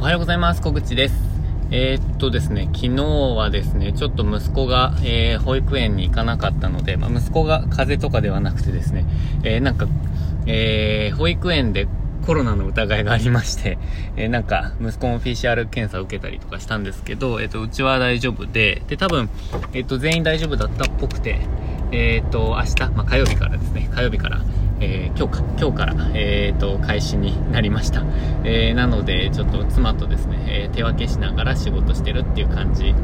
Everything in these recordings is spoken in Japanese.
おはようございます。小口です。えー、っとですね、昨日はですね、ちょっと息子が、えー、保育園に行かなかったので、まあ、息子が風邪とかではなくてですね、えー、なんか、え保育園でコロナの疑いがありまして、えなんか、息子も PCR 検査を受けたりとかしたんですけど、えっと、うちは大丈夫で、で、多分、えっと、全員大丈夫だったっぽくて、えっと、明日、まあ、火曜日からですね、火曜日から、えー、今日か、今日から、えー、と、開始になりました。えー、なので、ちょっと妻とですね、えー、手分けしながら仕事してるっていう感じ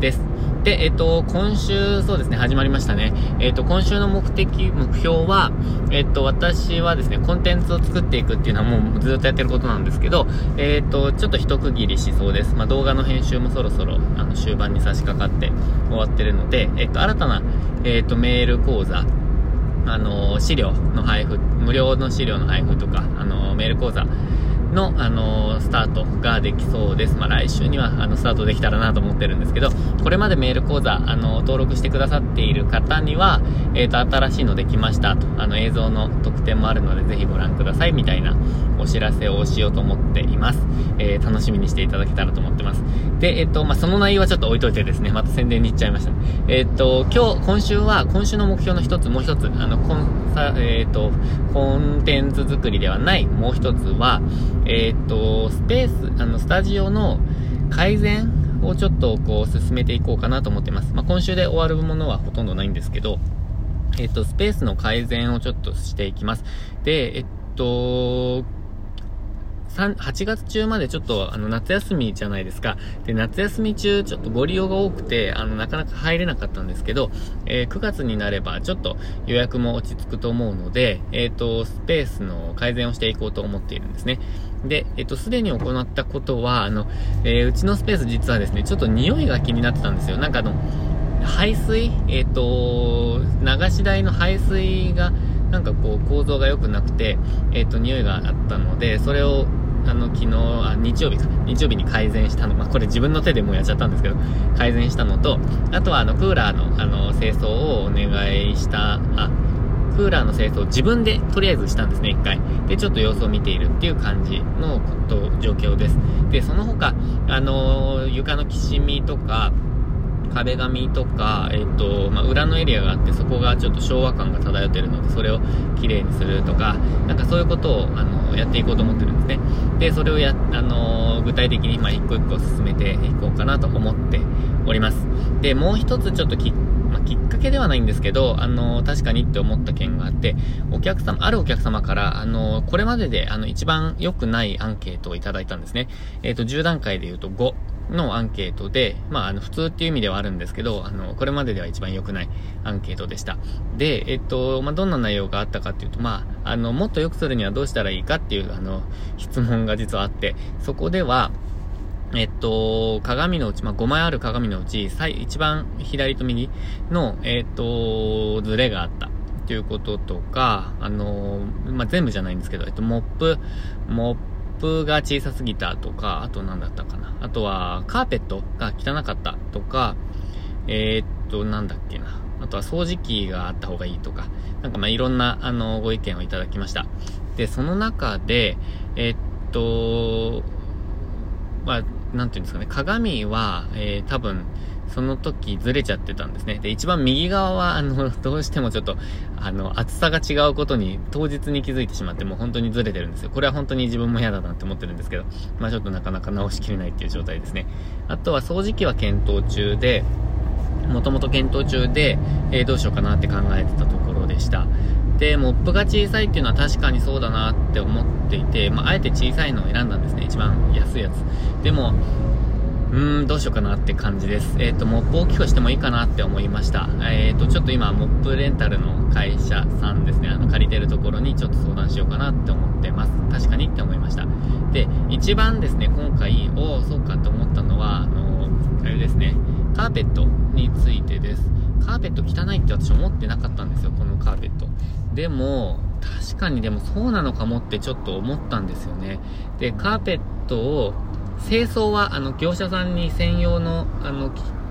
です。で、えっ、と、今週、そうですね、始まりましたね。えっ、と、今週の目的、目標は、えっ、と、私はですね、コンテンツを作っていくっていうのはもうずっとやってることなんですけど、えっ、と、ちょっと一区切りしそうです。まあ、動画の編集もそろそろ、あの、終盤に差し掛かって終わってるので、えっ、と、新たな、えっ、と、メール講座、あの資料の配布、無料の資料の配布とか、あのメール講座の、あのスタートができそうです。まあ、来週には、あの、スタートできたらなと思ってるんですけど、これまでメール講座、あの、登録してくださっている方には、えっ、ー、と、新しいのできましたと、あの、映像の特典もあるので、ぜひご覧ください、みたいなお知らせをしようと思っています。えー、楽しみにしていただけたらと思ってます。で、えっ、と、まあ、その内容はちょっと置いといてですね、また宣伝に行っちゃいました、えっ、と、今日、今週は、今週の目標の一つ、もう一つ、あの、コンサ、えっ、と、コンテンツ作りではない、もう一つは、えっ、と、スペース、あの、スタジオの改善をちょっとこう進めていこうかなと思ってます。まあ、今週で終わるものはほとんどないんですけど、えっ、と、スペースの改善をちょっとしていきます。で、えっと、8月中までちょっとあの夏休みじゃないですか。で、夏休み中ちょっとご利用が多くて、あの、なかなか入れなかったんですけど、えー、9月になればちょっと予約も落ち着くと思うので、えっ、ー、と、スペースの改善をしていこうと思っているんですね。で、えっ、と、すでに行ったことは、あの、えうちのスペース実はですね、ちょっと匂いが気になってたんですよ。なんかあの、排水、えっ、と、流し台の排水が、なんかこう構造が良くなくて、えっ、と、匂いがあったので、それをあの、昨日、あ、日曜日か。日曜日に改善したの。まあ、これ自分の手でもうやっちゃったんですけど、改善したのと、あとはあの、クーラーの、あの、清掃をお願いした、あ、クーラーの清掃を自分でとりあえずしたんですね、一回。で、ちょっと様子を見ているっていう感じのと、状況です。で、その他、あの床のきしみとか、壁紙とか、えっ、と、まあ、裏のエリアがあって、そこがちょっと昭和感が漂ってるので、それを綺麗にするとか、なんかそういうことを、あの、やっていこうと思ってるんですね。で、それをや、あの、具体的に、まあ、一個一個進めていこうかなと思っております。で、もう一つちょっとき、まあ、きっかけではないんですけど、あの、確かにって思った件があって、お客様、あるお客様から、あの、これまでで、あの、一番良くないアンケートをいただいたんですね。えっ、ー、と、10段階で言うと5。のアンケートで、まあ、あの、普通っていう意味ではあるんですけど、あの、これまででは一番良くないアンケートでした。で、えっと、まあ、どんな内容があったかっていうと、まあ、あの、もっと良くするにはどうしたらいいかっていう、あの、質問が実はあって、そこでは、えっと、鏡のうち、まあ、5枚ある鏡のうち、最、一番左と右の、えっと、ズレがあった。ということとか、あの、まあ、全部じゃないんですけど、えっと、モップ、モップが小さすぎたとか、あと何だったかな。あとは、カーペットが汚かったとか、えー、っと、なんだっけな。あとは掃除機があった方がいいとか、なんかまあいろんな、あの、ご意見をいただきました。で、その中で、え、っと、まあ、なんていうんですかね、鏡は、えー、多分、その時ずれちゃってたんですね。で、一番右側は、あの、どうしてもちょっと、あの、厚さが違うことに当日に気づいてしまって、もう本当にずれてるんですよ。これは本当に自分も嫌だなって思ってるんですけど、まあちょっとなかなか直しきれないっていう状態ですね。あとは掃除機は検討中で、もともと検討中で、えー、どうしようかなって考えてたところでした。で、モップが小さいっていうのは確かにそうだなって思っていて、まあ、あえて小さいのを選んだんですね。一番安いやつ。でも、うーん、どうしようかなって感じです。えっ、ー、と、モップ大きくしてもいいかなって思いました。え、ー、と、ちょっと今、モップレンタルの会社さんですね、あの、借りてるところにちょっと相談しようかなって思ってます。確かにって思いました。で、一番ですね、今回、おお、そうかって思ったのは、あの、あれですね、カーペットについてです。カーペット汚いって私思ってなかったんですよ、このカーペット。でも、確かにでもそうなのかもってちょっと思ったんですよね。で、カーペットを清掃は、あの、業者さんに専用の、あの、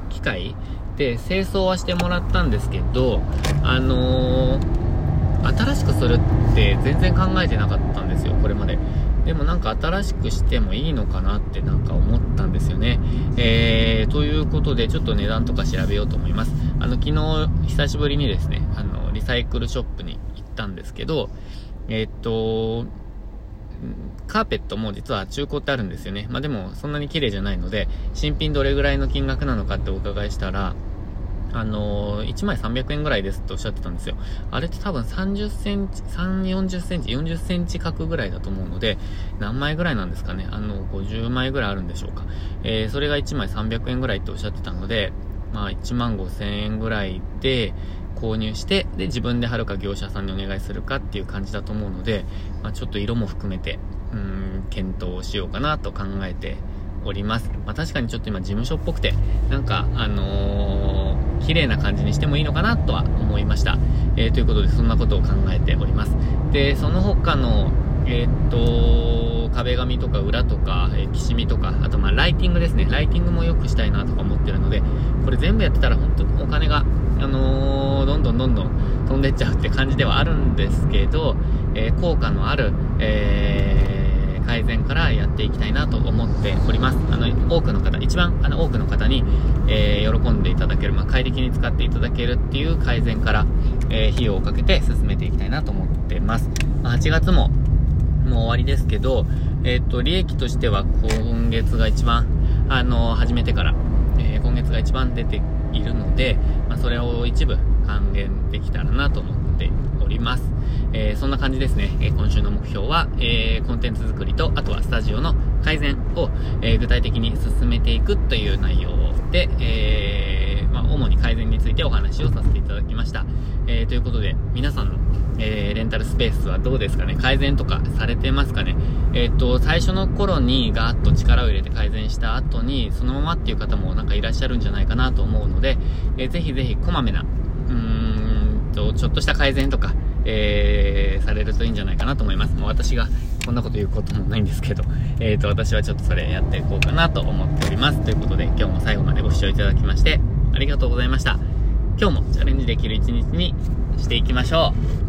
機械で清掃はしてもらったんですけど、あのー、新しくするって全然考えてなかったんですよ、これまで。でもなんか新しくしてもいいのかなってなんか思ったんですよね。えー、ということでちょっと値段とか調べようと思います。あの、昨日久しぶりにですね、あの、リサイクルショップに行ったんですけど、えー、っと、カーペットも実は中古ってあるんですよね。まあでもそんなに綺麗じゃないので、新品どれぐらいの金額なのかってお伺いしたら、あのー、1枚300円ぐらいですっておっしゃってたんですよ。あれって多分30センチ、3、40センチ、40センチ角ぐらいだと思うので、何枚ぐらいなんですかね？あの、50枚ぐらいあるんでしょうか。えー、それが1枚300円ぐらいっておっしゃってたので、まあ1万5千円ぐらいで購入して、で、自分で貼るか業者さんにお願いするかっていう感じだと思うので、まあちょっと色も含めて、うん、検討しようかなと考えております。まあ確かにちょっと今事務所っぽくて、なんか、あのー、綺麗な感じにしてもいいのかなとは思いました。えー、ということでそんなことを考えております。で、その他の、えー、っと、壁紙とか裏とか、えー、きしみとか、あとまあライティングですね。ライティングも良くしたいなとか思ってるので、これ全部やってたら本当にお金が、あのー、どんどんどんどん飛んでっちゃうって感じではあるんですけど、え、効果のある、えー改善からやっていきたいなと思っております。あの、多くの方、一番あの多くの方に、えー、喜んでいただける、まあ、快適に使っていただけるっていう改善から、えー、費用をかけて進めていきたいなと思ってます。まあ、8月も、もう終わりですけど、えっ、と、利益としては今月が一番、あの、始めてから、え、今月が一番出ているので、まあ、それを一部還元できたらなと思っております。えー、そんな感じですね。えー、今週の目標は、えー、コンテンツ作りと、あとはスタジオの改善を、え具体的に進めていくという内容で、えまあ、主に改善についてお話をさせていただきました。えということで、皆さんの、えレンタルスペースはどうですかね？改善とかされてますかね？えっ、と、最初の頃にガーッと力を入れて改善した後に、そのままっていう方もなんかいらっしゃるんじゃないかなと思うので、えー、ぜひぜひこまめな、うーんと、ちょっとした改善とか、えー、されるといいんじゃないかなと思います。もう私がこんなこと言うこともないんですけど、えーと、私はちょっとそれやっていこうかなと思っております。ということで、今日も最後までご視聴いただきまして、ありがとうございました。今日もチャレンジできる一日にしていきましょう。